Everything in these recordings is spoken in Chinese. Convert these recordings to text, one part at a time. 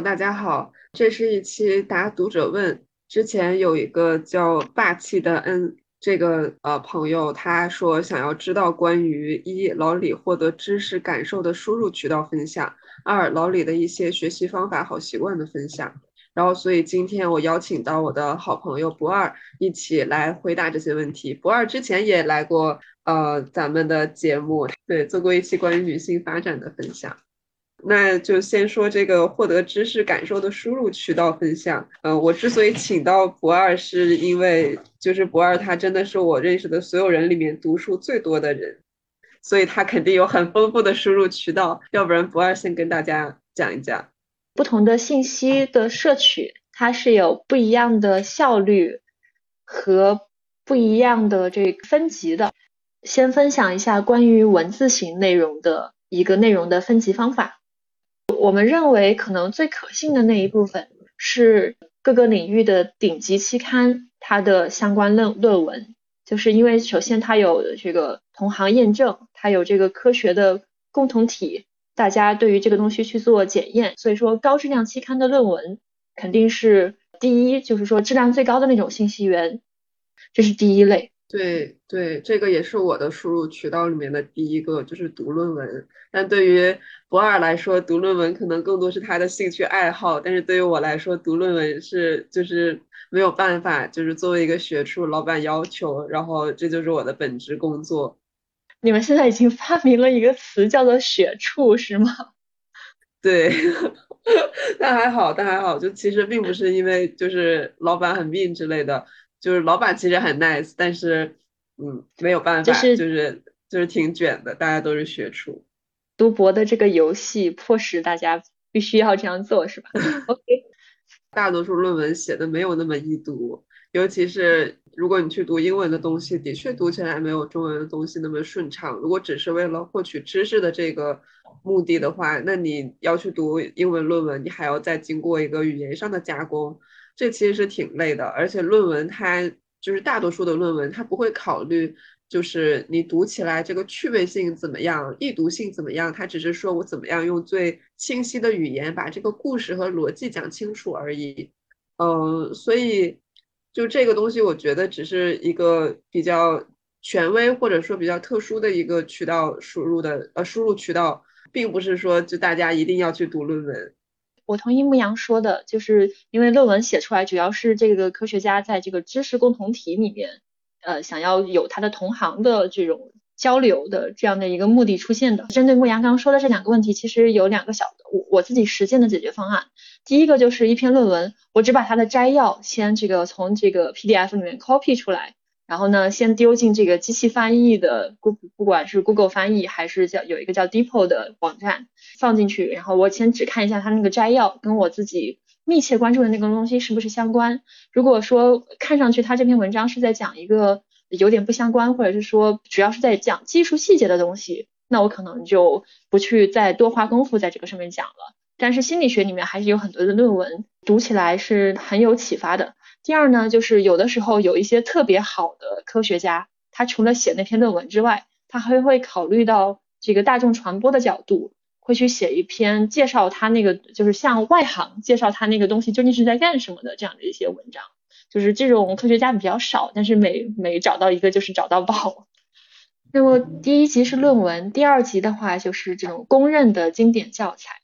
大家好，这是一期答读者问。之前有一个叫霸气的 N 这个呃朋友，他说想要知道关于一老李获得知识感受的输入渠道分享，二老李的一些学习方法好习惯的分享。然后，所以今天我邀请到我的好朋友不二一起来回答这些问题。不二之前也来过呃咱们的节目，对，做过一期关于女性发展的分享。那就先说这个获得知识感受的输入渠道分享。嗯，我之所以请到博二，是因为就是博二他真的是我认识的所有人里面读书最多的人，所以他肯定有很丰富的输入渠道。要不然不二先跟大家讲一讲，不同的信息的摄取，它是有不一样的效率和不一样的这个分级的。先分享一下关于文字型内容的一个内容的分级方法。我们认为可能最可信的那一部分是各个领域的顶级期刊它的相关论论文，就是因为首先它有这个同行验证，它有这个科学的共同体，大家对于这个东西去做检验，所以说高质量期刊的论文肯定是第一，就是说质量最高的那种信息源，这是第一类。对对，这个也是我的输入渠道里面的第一个，就是读论文。但对于博二来说，读论文可能更多是他的兴趣爱好，但是对于我来说，读论文是就是没有办法，就是作为一个学术，老板要求，然后这就是我的本职工作。你们现在已经发明了一个词叫做“学处”是吗？对，但还好，但还好，就其实并不是因为就是老板很命之类的。就是老板其实很 nice，但是嗯没有办法，就是就是挺卷的，大家都是学厨。读博的这个游戏迫使大家必须要这样做，是吧？OK。大多数论文写的没有那么易读，尤其是如果你去读英文的东西，的确读起来没有中文的东西那么顺畅。如果只是为了获取知识的这个目的的话，那你要去读英文论文，你还要再经过一个语言上的加工。这其实是挺累的，而且论文它就是大多数的论文，它不会考虑就是你读起来这个趣味性怎么样，易读性怎么样，它只是说我怎么样用最清晰的语言把这个故事和逻辑讲清楚而已。嗯，所以就这个东西，我觉得只是一个比较权威或者说比较特殊的一个渠道输入的呃输入渠道，并不是说就大家一定要去读论文。我同意牧羊说的，就是因为论文写出来，主要是这个科学家在这个知识共同体里面，呃，想要有他的同行的这种交流的这样的一个目的出现的。针对牧羊刚刚说的这两个问题，其实有两个小的我我自己实践的解决方案。第一个就是一篇论文，我只把它的摘要先这个从这个 PDF 里面 copy 出来。然后呢，先丢进这个机器翻译的，不不管是 Google 翻译还是叫有一个叫 Deepo 的网站放进去，然后我先只看一下它那个摘要，跟我自己密切关注的那个东西是不是相关。如果说看上去它这篇文章是在讲一个有点不相关，或者是说主要是在讲技术细节的东西，那我可能就不去再多花功夫在这个上面讲了。但是心理学里面还是有很多的论文，读起来是很有启发的。第二呢，就是有的时候有一些特别好的科学家，他除了写那篇论文之外，他还会考虑到这个大众传播的角度，会去写一篇介绍他那个，就是向外行介绍他那个东西究竟是在干什么的这样的一些文章。就是这种科学家比较少，但是每每找到一个就是找到宝。那么第一集是论文，第二集的话就是这种公认的经典教材，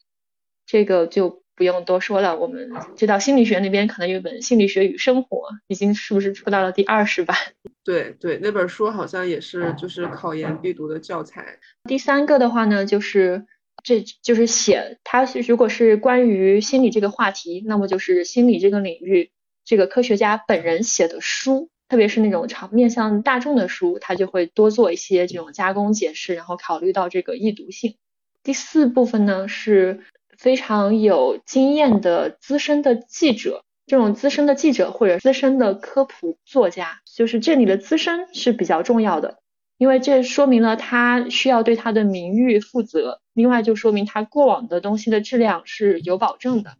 这个就。不用多说了，我们知道心理学那边可能有本《心理学与生活》，已经是不是出到了第二十版？对对，那本书好像也是就是考研必读的教材。第三个的话呢，就是这就是写它如果是关于心理这个话题，那么就是心理这个领域这个科学家本人写的书，特别是那种常面向大众的书，他就会多做一些这种加工解释，然后考虑到这个易读性。第四部分呢是。非常有经验的资深的记者，这种资深的记者或者资深的科普作家，就是这里的资深是比较重要的，因为这说明了他需要对他的名誉负责，另外就说明他过往的东西的质量是有保证的。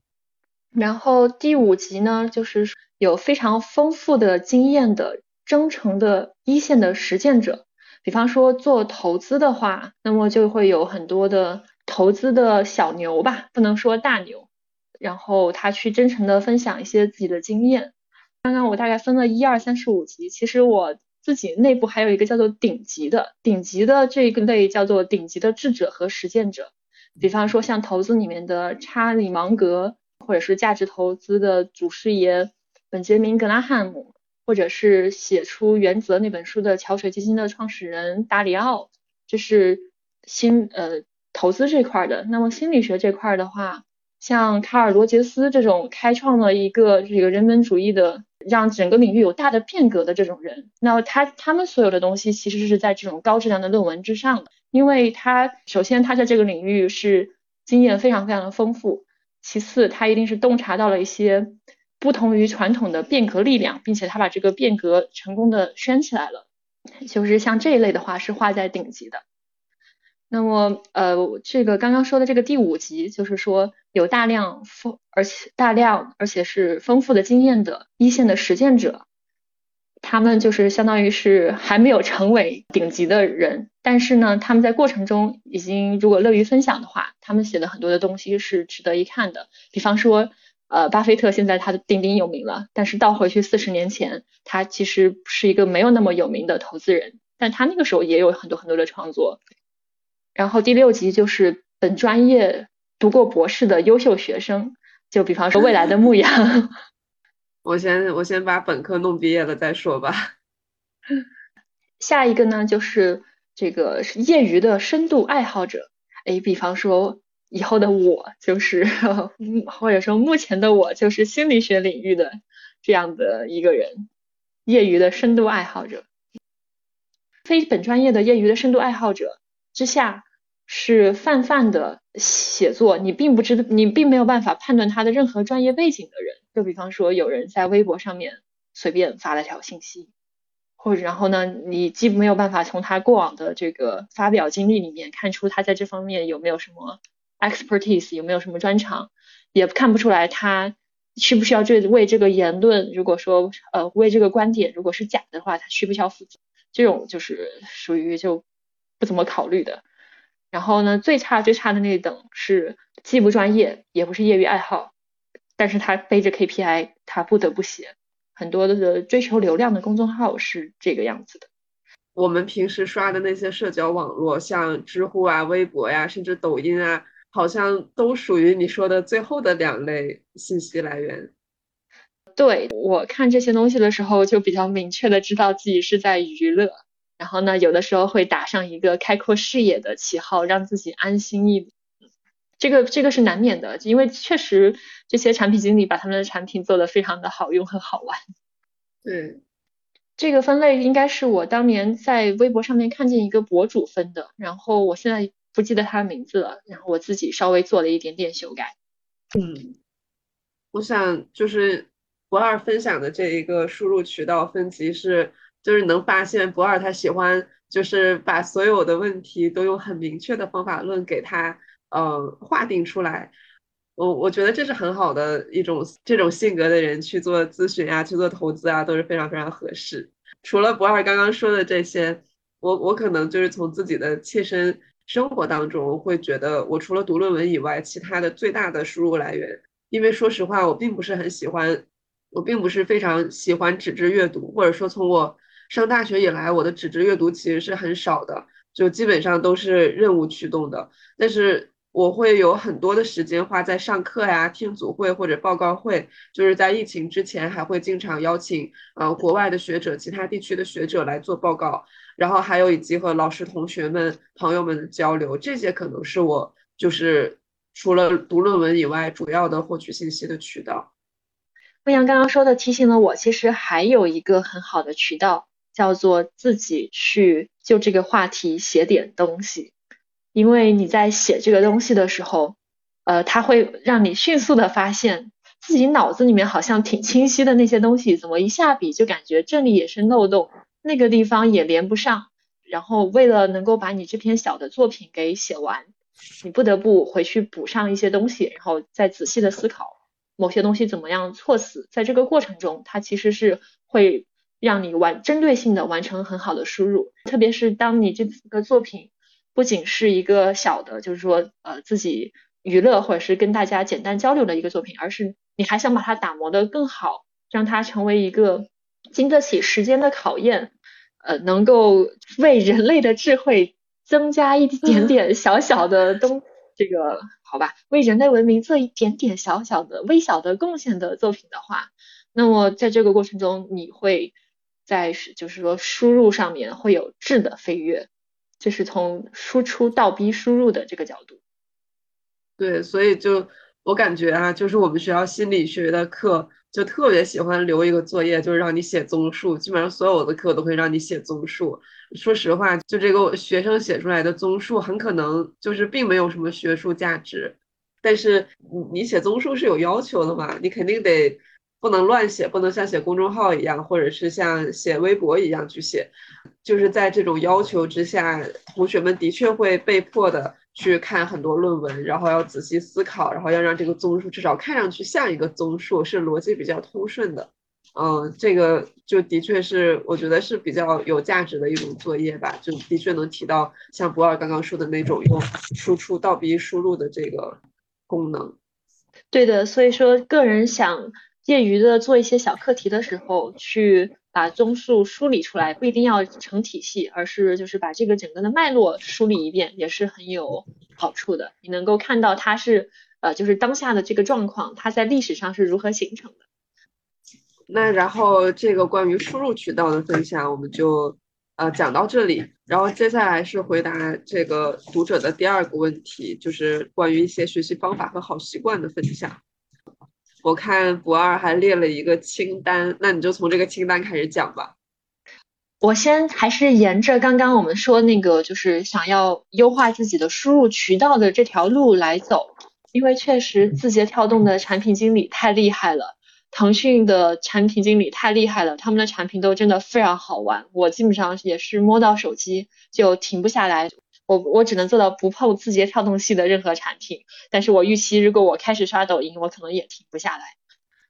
然后第五集呢，就是有非常丰富的经验的真诚的一线的实践者，比方说做投资的话，那么就会有很多的。投资的小牛吧，不能说大牛，然后他去真诚的分享一些自己的经验。刚刚我大概分了一二三四五级，其实我自己内部还有一个叫做顶级的，顶级的这个类叫做顶级的智者和实践者。比方说像投资里面的查理芒格，或者是价值投资的祖师爷本杰明格拉汉姆，或者是写出《原则》那本书的桥水基金的创始人达里奥，这是新呃投资这块的。那么心理学这块的话，像卡尔罗杰斯这种开创了一个这个人本主义的，让整个领域有大的变革的这种人，那他他们所有的东西其实是在这种高质量的论文之上的。因为他首先他在这个领域是经验非常非常的丰富，其次他一定是洞察到了一些不同于传统的变革力量，并且他把这个变革成功的圈起来了，就是像这一类的话是画在顶级的。那么呃，这个刚刚说的这个第五级，就是说有大量丰而且大量而且是丰富的经验的一线的实践者。他们就是相当于是还没有成为顶级的人，但是呢，他们在过程中已经如果乐于分享的话，他们写的很多的东西是值得一看的。比方说，呃，巴菲特现在他的鼎鼎有名了，但是倒回去四十年前，他其实是一个没有那么有名的投资人，但他那个时候也有很多很多的创作。然后第六集就是本专业读过博士的优秀学生，就比方说未来的牧羊。我先我先把本科弄毕业了再说吧。下一个呢，就是这个业余的深度爱好者。哎，比方说以后的我就是，或者说目前的我就是心理学领域的这样的一个人，业余的深度爱好者。非本专业的业余的深度爱好者之下。是泛泛的写作，你并不知道，你并没有办法判断他的任何专业背景的人。就比方说，有人在微博上面随便发了条信息，或者然后呢，你既没有办法从他过往的这个发表经历里面看出他在这方面有没有什么 expertise，有没有什么专长，也看不出来他需不需要这为这个言论，如果说呃为这个观点如果是假的话，他需不需要负责？这种就是属于就不怎么考虑的。然后呢，最差最差的那一等是既不专业，也不是业余爱好，但是他背着 KPI，他不得不写很多的追求流量的公众号是这个样子的。我们平时刷的那些社交网络，像知乎啊、微博呀，甚至抖音啊，好像都属于你说的最后的两类信息来源。对我看这些东西的时候，就比较明确的知道自己是在娱乐。然后呢，有的时候会打上一个开阔视野的旗号，让自己安心一点。这个这个是难免的，因为确实这些产品经理把他们的产品做得非常的好用和好玩。对，这个分类应该是我当年在微博上面看见一个博主分的，然后我现在不记得他的名字了，然后我自己稍微做了一点点修改。嗯，我想就是博二分享的这一个输入渠道分级是。就是能发现博尔他喜欢，就是把所有的问题都用很明确的方法论给他，呃，划定出来。我我觉得这是很好的一种这种性格的人去做咨询啊，去做投资啊，都是非常非常合适。除了博尔刚刚说的这些，我我可能就是从自己的切身生活当中会觉得，我除了读论文以外，其他的最大的输入来源，因为说实话，我并不是很喜欢，我并不是非常喜欢纸质阅读，或者说从我。上大学以来，我的纸质阅读其实是很少的，就基本上都是任务驱动的。但是我会有很多的时间花在上课呀、听组会或者报告会。就是在疫情之前，还会经常邀请呃国外的学者、其他地区的学者来做报告，然后还有以及和老师、同学们、朋友们的交流。这些可能是我就是除了读论文以外，主要的获取信息的渠道。牧羊刚刚说的提醒了我，其实还有一个很好的渠道。叫做自己去就这个话题写点东西，因为你在写这个东西的时候，呃，它会让你迅速的发现自己脑子里面好像挺清晰的那些东西，怎么一下笔就感觉这里也是漏洞，那个地方也连不上。然后为了能够把你这篇小的作品给写完，你不得不回去补上一些东西，然后再仔细的思考某些东西怎么样措辞。在这个过程中，它其实是会。让你完针对性的完成很好的输入，特别是当你这个作品不仅是一个小的，就是说呃自己娱乐或者是跟大家简单交流的一个作品，而是你还想把它打磨的更好，让它成为一个经得起时间的考验，呃，能够为人类的智慧增加一点点小小的东，这个好吧，为人类文明做一点点小小的微小的贡献的作品的话，那么在这个过程中，你会在就是说输入上面会有质的飞跃，这是从输出倒逼输入的这个角度。对，所以就我感觉啊，就是我们学校心理学的课就特别喜欢留一个作业，就是让你写综述。基本上所有的课都会让你写综述。说实话，就这个学生写出来的综述，很可能就是并没有什么学术价值。但是你你写综述是有要求的嘛？你肯定得不能乱写，不能像写公众号一样，或者是像写微博一样去写。就是在这种要求之下，同学们的确会被迫的。去看很多论文，然后要仔细思考，然后要让这个综述至少看上去像一个综述，是逻辑比较通顺的。嗯，这个就的确是我觉得是比较有价值的一种作业吧，就的确能提到像博尔刚刚说的那种用输出倒逼输入的这个功能。对的，所以说个人想业余的做一些小课题的时候去。把综述梳理出来，不一定要成体系，而是就是把这个整个的脉络梳理一遍，也是很有好处的。你能够看到它是呃，就是当下的这个状况，它在历史上是如何形成的。那然后这个关于输入渠道的分享，我们就呃讲到这里。然后接下来是回答这个读者的第二个问题，就是关于一些学习方法和好习惯的分享。我看博二还列了一个清单，那你就从这个清单开始讲吧。我先还是沿着刚刚我们说那个，就是想要优化自己的输入渠道的这条路来走，因为确实字节跳动的产品经理太厉害了，腾讯的产品经理太厉害了，他们的产品都真的非常好玩，我基本上也是摸到手机就停不下来。我我只能做到不碰字节跳动系的任何产品，但是我预期如果我开始刷抖音，我可能也停不下来。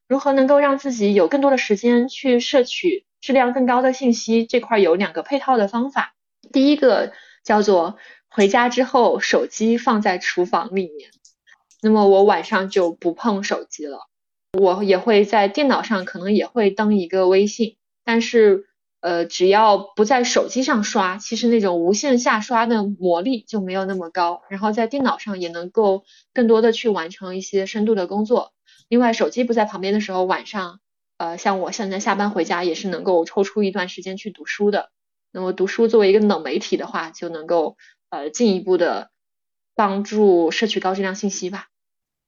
如何能够让自己有更多的时间去摄取质量更高的信息？这块有两个配套的方法。第一个叫做回家之后手机放在厨房里面，那么我晚上就不碰手机了。我也会在电脑上可能也会登一个微信，但是。呃，只要不在手机上刷，其实那种无限下刷的魔力就没有那么高。然后在电脑上也能够更多的去完成一些深度的工作。另外，手机不在旁边的时候，晚上，呃，像我现在下班回家也是能够抽出一段时间去读书的。那么读书作为一个冷媒体的话，就能够呃进一步的帮助摄取高质量信息吧。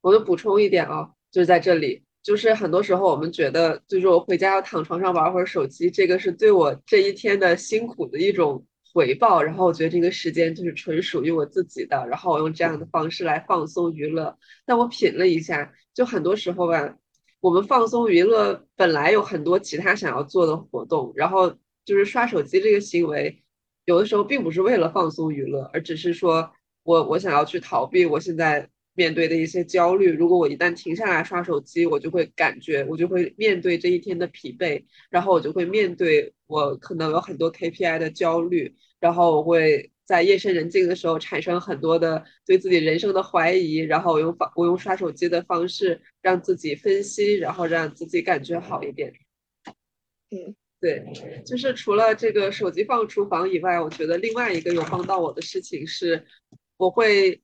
我就补充一点啊，就是在这里。就是很多时候，我们觉得，就是我回家要躺床上玩会儿手机，这个是对我这一天的辛苦的一种回报。然后我觉得这个时间就是纯属于我自己的，然后我用这样的方式来放松娱乐。但我品了一下，就很多时候吧，我们放松娱乐本来有很多其他想要做的活动，然后就是刷手机这个行为，有的时候并不是为了放松娱乐，而只是说我我想要去逃避我现在。面对的一些焦虑，如果我一旦停下来刷手机，我就会感觉，我就会面对这一天的疲惫，然后我就会面对我可能有很多 KPI 的焦虑，然后我会在夜深人静的时候产生很多的对自己人生的怀疑，然后我用方我用刷手机的方式让自己分析，然后让自己感觉好一点。嗯，对，就是除了这个手机放厨房以外，我觉得另外一个有帮到我的事情是，我会。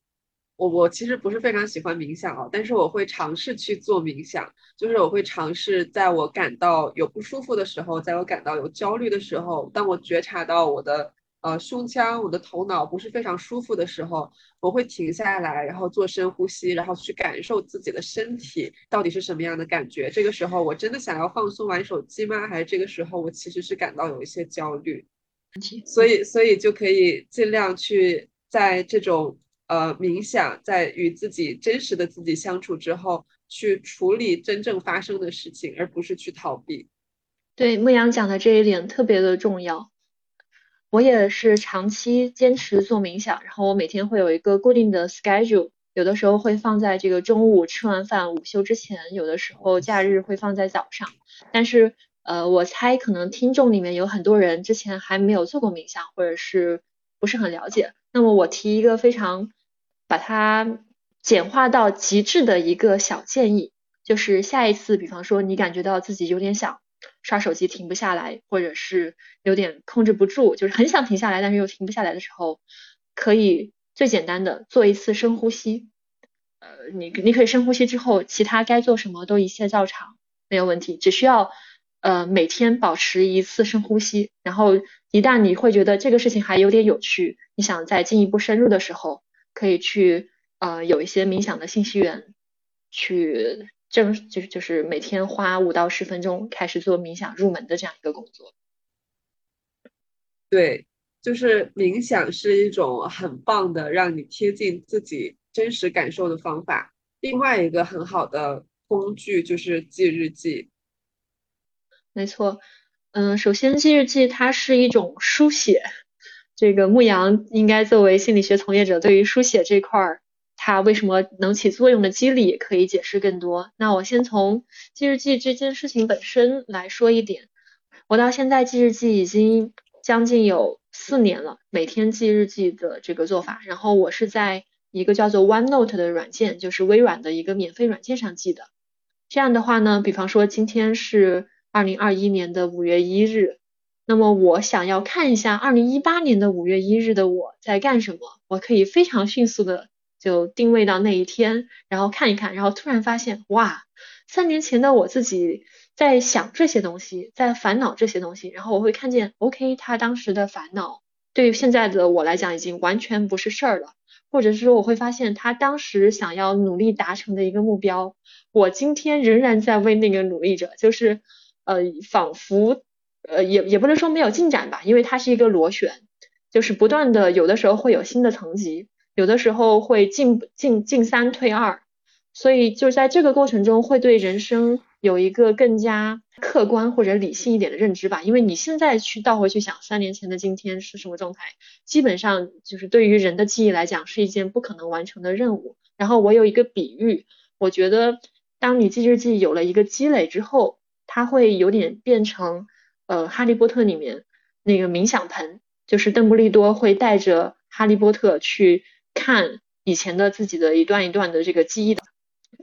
我我其实不是非常喜欢冥想啊，但是我会尝试去做冥想，就是我会尝试在我感到有不舒服的时候，在我感到有焦虑的时候，当我觉察到我的呃胸腔、我的头脑不是非常舒服的时候，我会停下来，然后做深呼吸，然后去感受自己的身体到底是什么样的感觉。这个时候我真的想要放松玩手机吗？还是这个时候我其实是感到有一些焦虑？所以所以就可以尽量去在这种。呃，冥想在与自己真实的自己相处之后，去处理真正发生的事情，而不是去逃避。对，牧羊讲的这一点特别的重要。我也是长期坚持做冥想，然后我每天会有一个固定的 schedule，有的时候会放在这个中午吃完饭午休之前，有的时候假日会放在早上。但是，呃，我猜可能听众里面有很多人之前还没有做过冥想，或者是不是很了解。那么我提一个非常。把它简化到极致的一个小建议，就是下一次，比方说你感觉到自己有点想刷手机停不下来，或者是有点控制不住，就是很想停下来，但是又停不下来的时候，可以最简单的做一次深呼吸。呃，你你可以深呼吸之后，其他该做什么都一切照常，没有问题，只需要呃每天保持一次深呼吸，然后一旦你会觉得这个事情还有点有趣，你想再进一步深入的时候，可以去呃有一些冥想的信息源，去正就是就是每天花五到十分钟开始做冥想入门的这样一个工作。对，就是冥想是一种很棒的让你贴近自己。真实感受的方法，另外一个很好的工具就是记日记。没错，嗯，首先记日记它是一种书写，这个牧羊应该作为心理学从业者，对于书写这块儿，它为什么能起作用的机理可以解释更多。那我先从记日记这件事情本身来说一点，我到现在记日记已经将近有四年了，每天记日记的这个做法，然后我是在。一个叫做 OneNote 的软件，就是微软的一个免费软件上记的。这样的话呢，比方说今天是二零二一年的五月一日，那么我想要看一下二零一八年的五月一日的我在干什么，我可以非常迅速的就定位到那一天，然后看一看，然后突然发现，哇，三年前的我自己在想这些东西，在烦恼这些东西，然后我会看见，OK，他当时的烦恼对于现在的我来讲已经完全不是事儿了。或者是说，我会发现他当时想要努力达成的一个目标，我今天仍然在为那个努力着，就是呃，仿佛呃，也也不能说没有进展吧，因为它是一个螺旋，就是不断的，有的时候会有新的层级，有的时候会进进进三退二，所以就在这个过程中，会对人生。有一个更加客观或者理性一点的认知吧，因为你现在去倒回去想三年前的今天是什么状态，基本上就是对于人的记忆来讲是一件不可能完成的任务。然后我有一个比喻，我觉得当你记日记有了一个积累之后，它会有点变成呃哈利波特里面那个冥想盆，就是邓布利多会带着哈利波特去看以前的自己的一段一段的这个记忆的。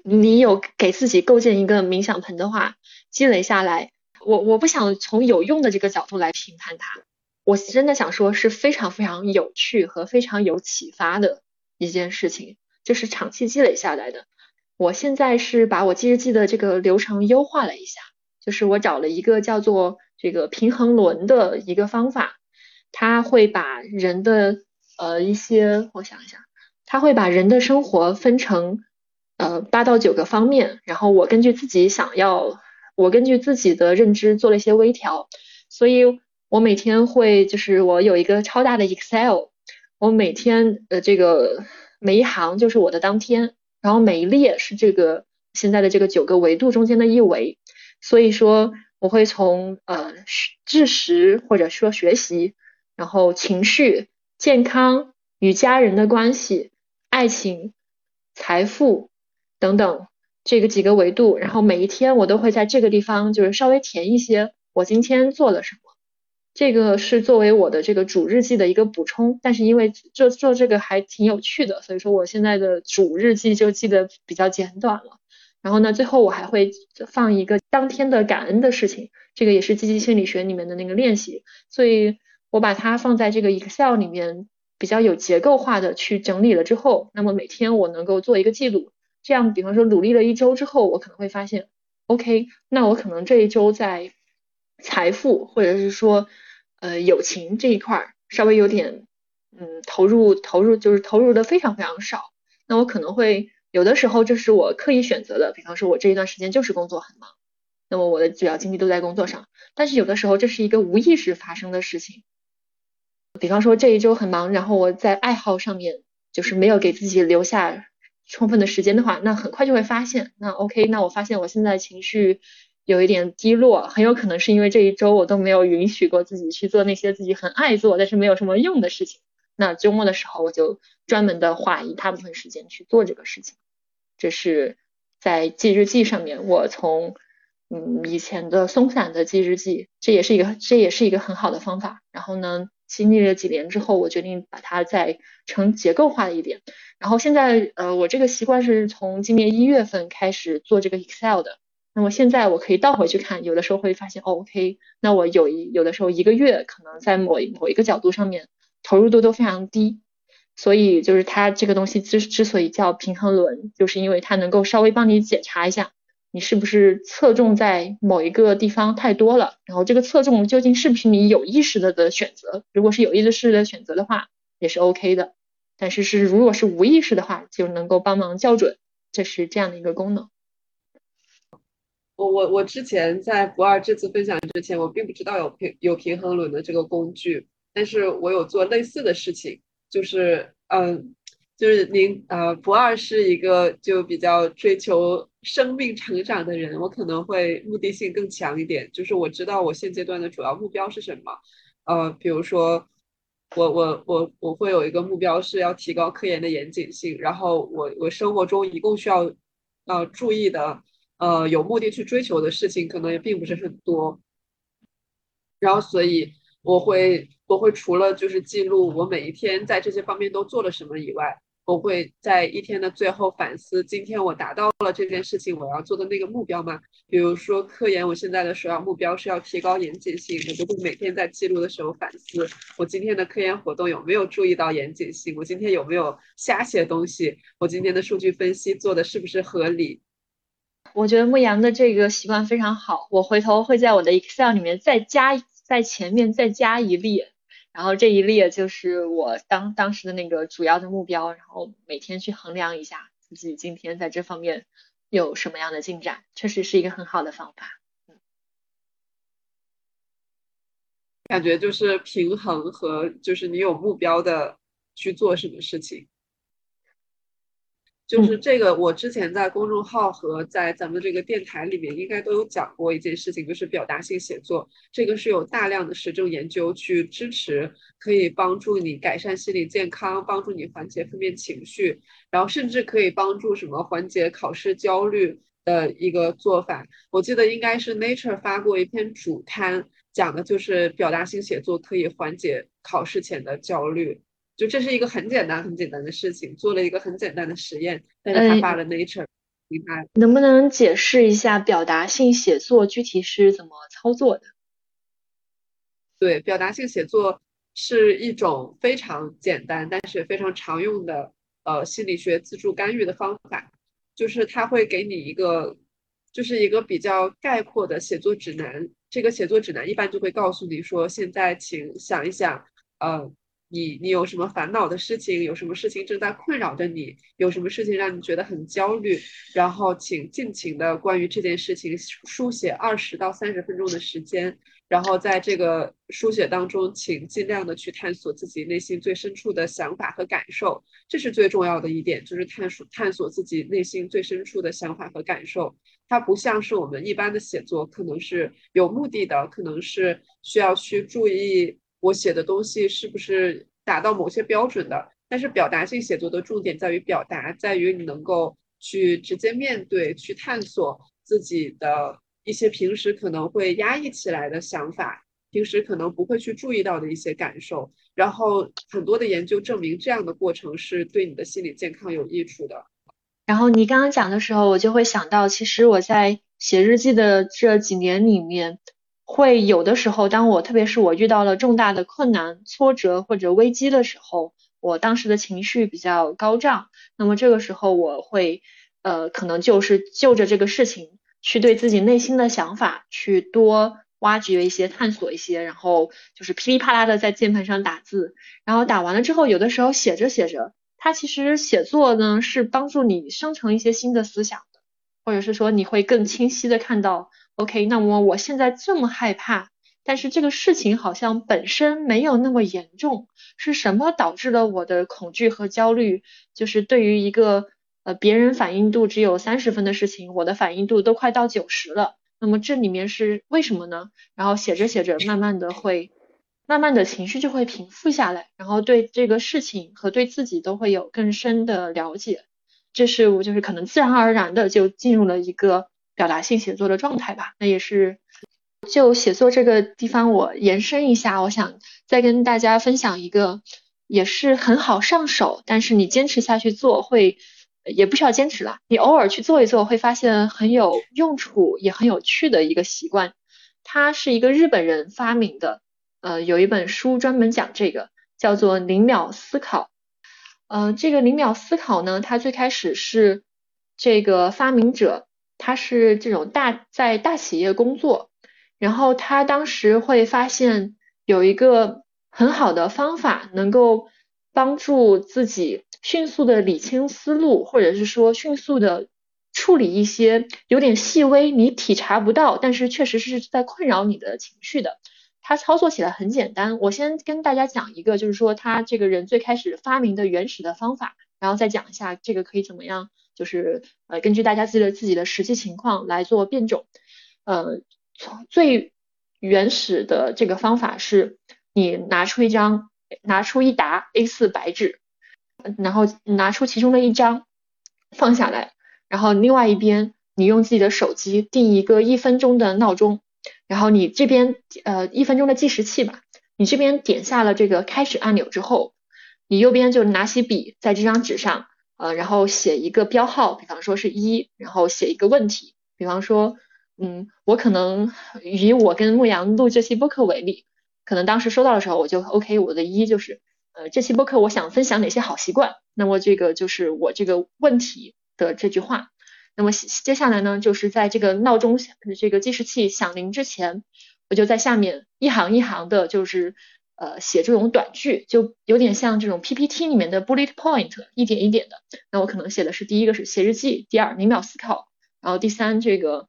你有给自己构建一个冥想盆的话，积累下来，我我不想从有用的这个角度来评判它，我真的想说是非常非常有趣和非常有启发的一件事情，就是长期积累下来的。我现在是把我记日记的这个流程优化了一下，就是我找了一个叫做这个平衡轮的一个方法，它会把人的呃一些，我想一下，它会把人的生活分成。呃，八到九个方面，然后我根据自己想要，我根据自己的认知做了一些微调，所以我每天会就是我有一个超大的 Excel，我每天呃这个每一行就是我的当天，然后每一列是这个现在的这个九个维度中间的一维，所以说我会从呃知识或者说学习，然后情绪、健康、与家人的关系、爱情、财富。等等，这个几个维度，然后每一天我都会在这个地方就是稍微填一些我今天做了什么，这个是作为我的这个主日记的一个补充。但是因为做做这个还挺有趣的，所以说我现在的主日记就记得比较简短了。然后呢，最后我还会放一个当天的感恩的事情，这个也是积极心理学里面的那个练习，所以我把它放在这个 Excel 里面比较有结构化的去整理了之后，那么每天我能够做一个记录。这样，比方说努力了一周之后，我可能会发现，OK，那我可能这一周在财富或者是说呃友情这一块稍微有点嗯投入投入就是投入的非常非常少，那我可能会有的时候这是我刻意选择的，比方说我这一段时间就是工作很忙，那么我的主要精力都在工作上，但是有的时候这是一个无意识发生的事情，比方说这一周很忙，然后我在爱好上面就是没有给自己留下。充分的时间的话，那很快就会发现，那 OK，那我发现我现在情绪有一点低落，很有可能是因为这一周我都没有允许过自己去做那些自己很爱做但是没有什么用的事情。那周末的时候，我就专门的花一大部分时间去做这个事情。这是在记日记上面，我从嗯以前的松散的记日记，这也是一个这也是一个很好的方法。然后呢，经历了几年之后，我决定把它再成结构化一点。然后现在，呃，我这个习惯是从今年一月份开始做这个 Excel 的。那么现在我可以倒回去看，有的时候会发现，OK，那我有一有的时候一个月可能在某某一个角度上面投入度都非常低。所以就是它这个东西之之所以叫平衡轮，就是因为它能够稍微帮你检查一下，你是不是侧重在某一个地方太多了，然后这个侧重究竟是不是你有意识的的选择？如果是有意识的选择的话，也是 OK 的。但是是如果是无意识的话，就能够帮忙校准，这是这样的一个功能。我我我之前在不二这次分享之前，我并不知道有平有平衡轮的这个工具，但是我有做类似的事情。就是嗯，就是您呃，不二是一个就比较追求生命成长的人，我可能会目的性更强一点。就是我知道我现阶段的主要目标是什么，呃，比如说我我我我会有一个目标是要提高科研的严谨性，然后我我生活中一共需要呃注意的呃有目的去追求的事情可能也并不是很多，然后所以我会。我会除了就是记录我每一天在这些方面都做了什么以外，我会在一天的最后反思，今天我达到了这件事情我要做的那个目标吗？比如说科研，我现在的首要目标是要提高严谨性，我就会每天在记录的时候反思，我今天的科研活动有没有注意到严谨性？我今天有没有瞎写东西？我今天的数据分析做的是不是合理？我觉得牧羊的这个习惯非常好，我回头会在我的 Excel 里面再加在前面再加一列。然后这一列就是我当当时的那个主要的目标，然后每天去衡量一下自己今天在这方面有什么样的进展，确实是一个很好的方法。感觉就是平衡和就是你有目标的去做什么事情。就是这个，我之前在公众号和在咱们这个电台里面应该都有讲过一件事情，就是表达性写作。这个是有大量的实证研究去支持，可以帮助你改善心理健康，帮助你缓解负面情绪，然后甚至可以帮助什么缓解考试焦虑的一个做法。我记得应该是 Nature 发过一篇主刊，讲的就是表达性写作可以缓解考试前的焦虑。就这是一个很简单、很简单的事情，做了一个很简单的实验，但是他发了 Nature，明白能不能解释一下表达性写作具体是怎么操作的？对，表达性写作是一种非常简单，但是非常常用的呃心理学自助干预的方法，就是它会给你一个，就是一个比较概括的写作指南。这个写作指南一般就会告诉你说，现在请想一想，呃。你你有什么烦恼的事情？有什么事情正在困扰着你？有什么事情让你觉得很焦虑？然后请尽情的关于这件事情书写二十到三十分钟的时间。然后在这个书写当中，请尽量的去探索自己内心最深处的想法和感受。这是最重要的一点，就是探索探索自己内心最深处的想法和感受。它不像是我们一般的写作，可能是有目的的，可能是需要去注意。我写的东西是不是达到某些标准的？但是表达性写作的重点在于表达，在于你能够去直接面对、去探索自己的一些平时可能会压抑起来的想法，平时可能不会去注意到的一些感受。然后很多的研究证明，这样的过程是对你的心理健康有益处的。然后你刚刚讲的时候，我就会想到，其实我在写日记的这几年里面。会有的时候，当我特别是我遇到了重大的困难、挫折或者危机的时候，我当时的情绪比较高涨。那么这个时候，我会呃，可能就是就着这个事情，去对自己内心的想法去多挖掘一些、探索一些，然后就是噼里啪啦的在键盘上打字。然后打完了之后，有的时候写着写着，它其实写作呢是帮助你生成一些新的思想的，或者是说你会更清晰的看到。OK，那么我现在这么害怕，但是这个事情好像本身没有那么严重，是什么导致了我的恐惧和焦虑？就是对于一个呃别人反应度只有三十分的事情，我的反应度都快到九十了。那么这里面是为什么呢？然后写着写着，慢慢的会，慢慢的情绪就会平复下来，然后对这个事情和对自己都会有更深的了解。这是我就是可能自然而然的就进入了一个。表达性写作的状态吧，那也是就写作这个地方，我延伸一下，我想再跟大家分享一个，也是很好上手，但是你坚持下去做会，也不需要坚持了，你偶尔去做一做，会发现很有用处，也很有趣的一个习惯。它是一个日本人发明的，呃，有一本书专门讲这个，叫做零秒思考。呃，这个零秒思考呢，它最开始是这个发明者，他是这种大在大企业工作。然后他当时会发现有一个很好的方法，能够帮助自己迅速的理清思路，或者是说迅速的处理一些有点细微你体察不到，但是确实是在困扰你的情绪的。他操作起来很简单，我先跟大家讲一个，就是说他这个人最开始发明的原始的方法，然后再讲一下这个可以怎么样，就是呃根据大家自己的自己的实际情况来做变种，呃。从最原始的这个方法是，你拿出一张，拿出一沓 A4 白纸，然后拿出其中的一张放下来，然后另外一边你用自己的手机定一个一分钟的闹钟，然后你这边呃一分钟的计时器吧，你这边点下了这个开始按钮之后，你右边就拿起笔在这张纸上呃然后写一个标号，比方说是一，然后写一个问题，比方说。嗯，我可能以我跟牧羊录这期播客为例，可能当时收到的时候我就 OK，我的一就是呃这期播客我想分享哪些好习惯，那么这个就是我这个问题的这句话。那么接下来呢，就是在这个闹钟这个计时器响铃之前，我就在下面一行一行的，就是呃写这种短句，就有点像这种 PPT 里面的 bullet point，一点一点的。那我可能写的是第一个是写日记，第二零秒思考，然后第三这个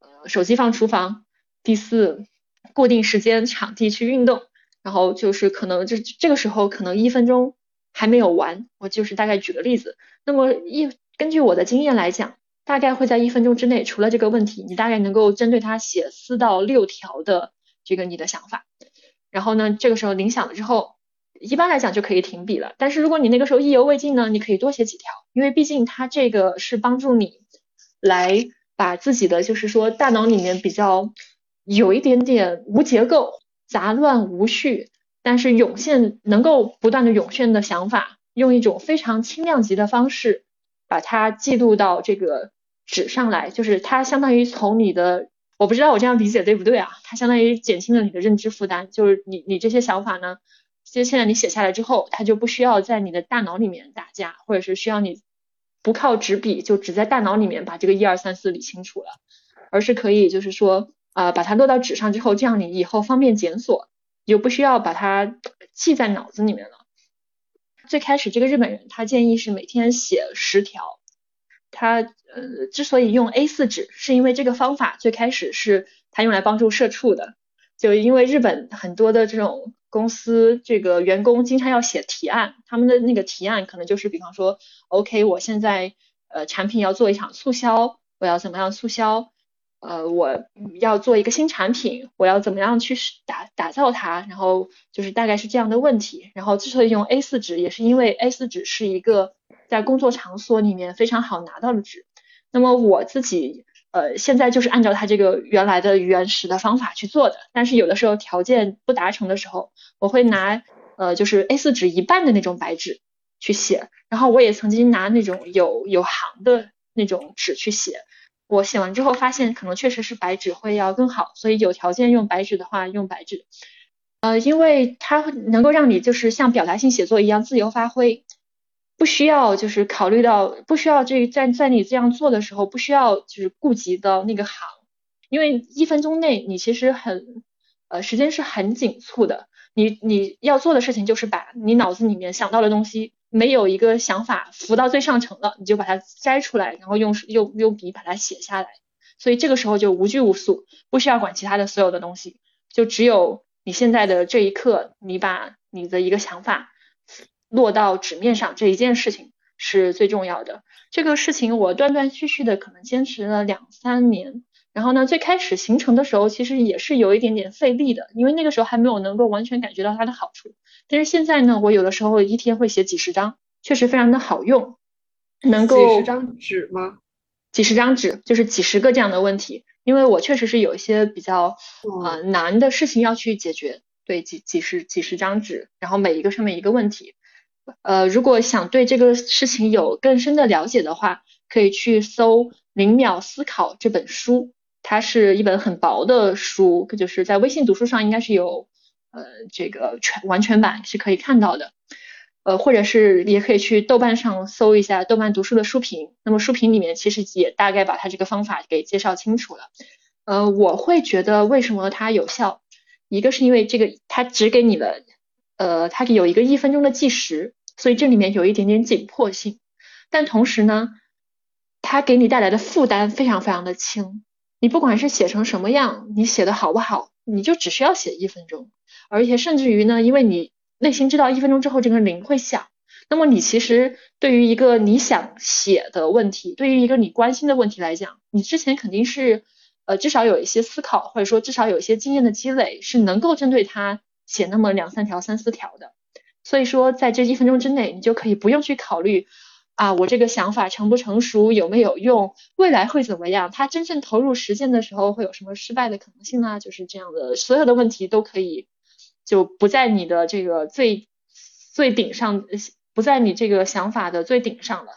呃。手机放厨房。第四，固定时间、场地去运动。然后就是可能这这个时候可能一分钟还没有完，我就是大概举个例子。那么一根据我的经验来讲，大概会在一分钟之内，除了这个问题，你大概能够针对它写四到六条的这个你的想法。然后呢，这个时候铃响了之后，一般来讲就可以停笔了。但是如果你那个时候意犹未尽呢，你可以多写几条，因为毕竟它这个是帮助你来。把自己的就是说大脑里面比较有一点点无结构、杂乱无序，但是涌现能够不断的涌现的想法，用一种非常轻量级的方式把它记录到这个纸上来，就是它相当于从你的，我不知道我这样理解对不对啊？它相当于减轻了你的认知负担，就是你你这些想法呢，就现在你写下来之后，它就不需要在你的大脑里面打架，或者是需要你。不靠纸笔，就只在大脑里面把这个一二三四理清楚了，而是可以就是说啊，把它落到纸上之后，这样你以后方便检索，你就不需要把它记在脑子里面了。最开始这个日本人他建议是每天写十条，他呃之所以用 A4 纸，是因为这个方法最开始是他用来帮助社畜的，就因为日本很多的这种。公司这个员工经常要写提案，他们的那个提案可能就是，比方说，OK，我现在呃产品要做一场促销，我要怎么样促销？呃，我要做一个新产品，我要怎么样去打打造它？然后就是大概是这样的问题。然后之所以用 A4 纸，也是因为 A4 纸是一个在工作场所里面非常好拿到的纸。那么我自己。呃，现在就是按照它这个原来的原始的方法去做的，但是有的时候条件不达成的时候，我会拿呃就是 A4 纸一半的那种白纸去写，然后我也曾经拿那种有有行的那种纸去写，我写完之后发现可能确实是白纸会要更好，所以有条件用白纸的话用白纸，呃，因为它能够让你就是像表达性写作一样自由发挥。不需要，就是考虑到不需要这在在你这样做的时候，不需要就是顾及到那个行，因为一分钟内你其实很呃时间是很紧促的，你你要做的事情就是把你脑子里面想到的东西，没有一个想法浮到最上层了，你就把它摘出来，然后用用用笔把它写下来，所以这个时候就无拘无束，不需要管其他的所有的东西，就只有你现在的这一刻，你把你的一个想法。落到纸面上这一件事情是最重要的。这个事情我断断续续的可能坚持了两三年。然后呢，最开始形成的时候其实也是有一点点费力的，因为那个时候还没有能够完全感觉到它的好处。但是现在呢，我有的时候一天会写几十张，确实非常的好用。能够几十张纸吗？几十张纸，就是几十个这样的问题。因为我确实是有一些比较呃难的事情要去解决，对几几十几十张纸，然后每一个上面一个问题。呃，如果想对这个事情有更深的了解的话，可以去搜《零秒思考》这本书，它是一本很薄的书，就是在微信读书上应该是有呃这个全完全版是可以看到的。呃，或者是也可以去豆瓣上搜一下豆瓣读书的书评，那么书评里面其实也大概把它这个方法给介绍清楚了。呃，我会觉得为什么它有效，一个是因为这个它只给你了，呃，它有一个一分钟的计时，所以这里面有一点点紧迫性，但同时呢，它给你带来的负担非常非常的轻，你不管是写成什么样，你写的好不好，你就只需要写一分钟，而且甚至于呢，因为你。内心知道一分钟之后这个铃会响，那么你其实对于一个你想写的问题，对于一个你关心的问题来讲，你之前肯定是呃至少有一些思考，或者说至少有一些经验的积累，是能够针对它写那么两三条、三四条的。所以说在这一分钟之内，你就可以不用去考虑啊我这个想法成不成熟，有没有用，未来会怎么样，它真正投入实践的时候会有什么失败的可能性呢？就是这样的，所有的问题都可以。就不在你的这个最最顶上，不在你这个想法的最顶上了。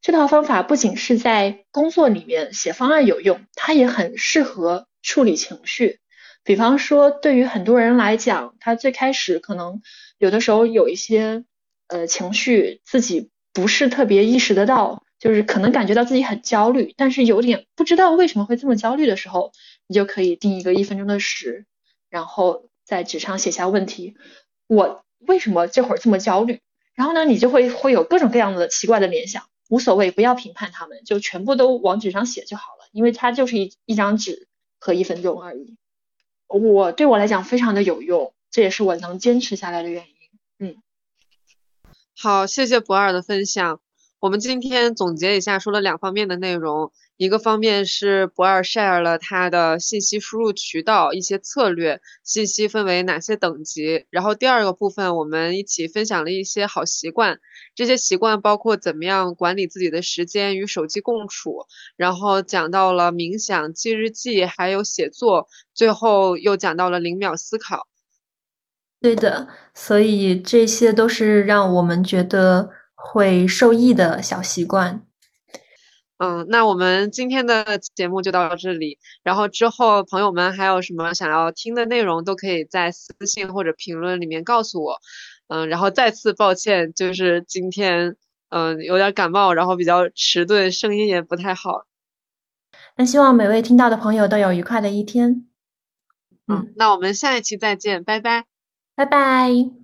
这套方法不仅是在工作里面写方案有用，它也很适合处理情绪。比方说，对于很多人来讲，他最开始可能有的时候有一些呃情绪，自己不是特别意识得到，就是可能感觉到自己很焦虑，但是有点不知道为什么会这么焦虑的时候，你就可以定一个一分钟的时，然后。在纸上写下问题，我为什么这会儿这么焦虑？然后呢，你就会会有各种各样的奇怪的联想，无所谓，不要评判他们，就全部都往纸上写就好了，因为它就是一一张纸和一分钟而已。我对我来讲非常的有用，这也是我能坚持下来的原因。嗯，好，谢谢博尔的分享。我们今天总结一下，说了两方面的内容。一个方面是博尔 share 了他的信息输入渠道一些策略，信息分为哪些等级。然后第二个部分，我们一起分享了一些好习惯，这些习惯包括怎么样管理自己的时间与手机共处，然后讲到了冥想、记日记，还有写作，最后又讲到了零秒思考。对的，所以这些都是让我们觉得会受益的小习惯。嗯，那我们今天的节目就到这里。然后之后朋友们还有什么想要听的内容，都可以在私信或者评论里面告诉我。嗯，然后再次抱歉，就是今天嗯有点感冒，然后比较迟钝，声音也不太好。那希望每位听到的朋友都有愉快的一天。嗯，那我们下一期再见，拜拜，拜拜。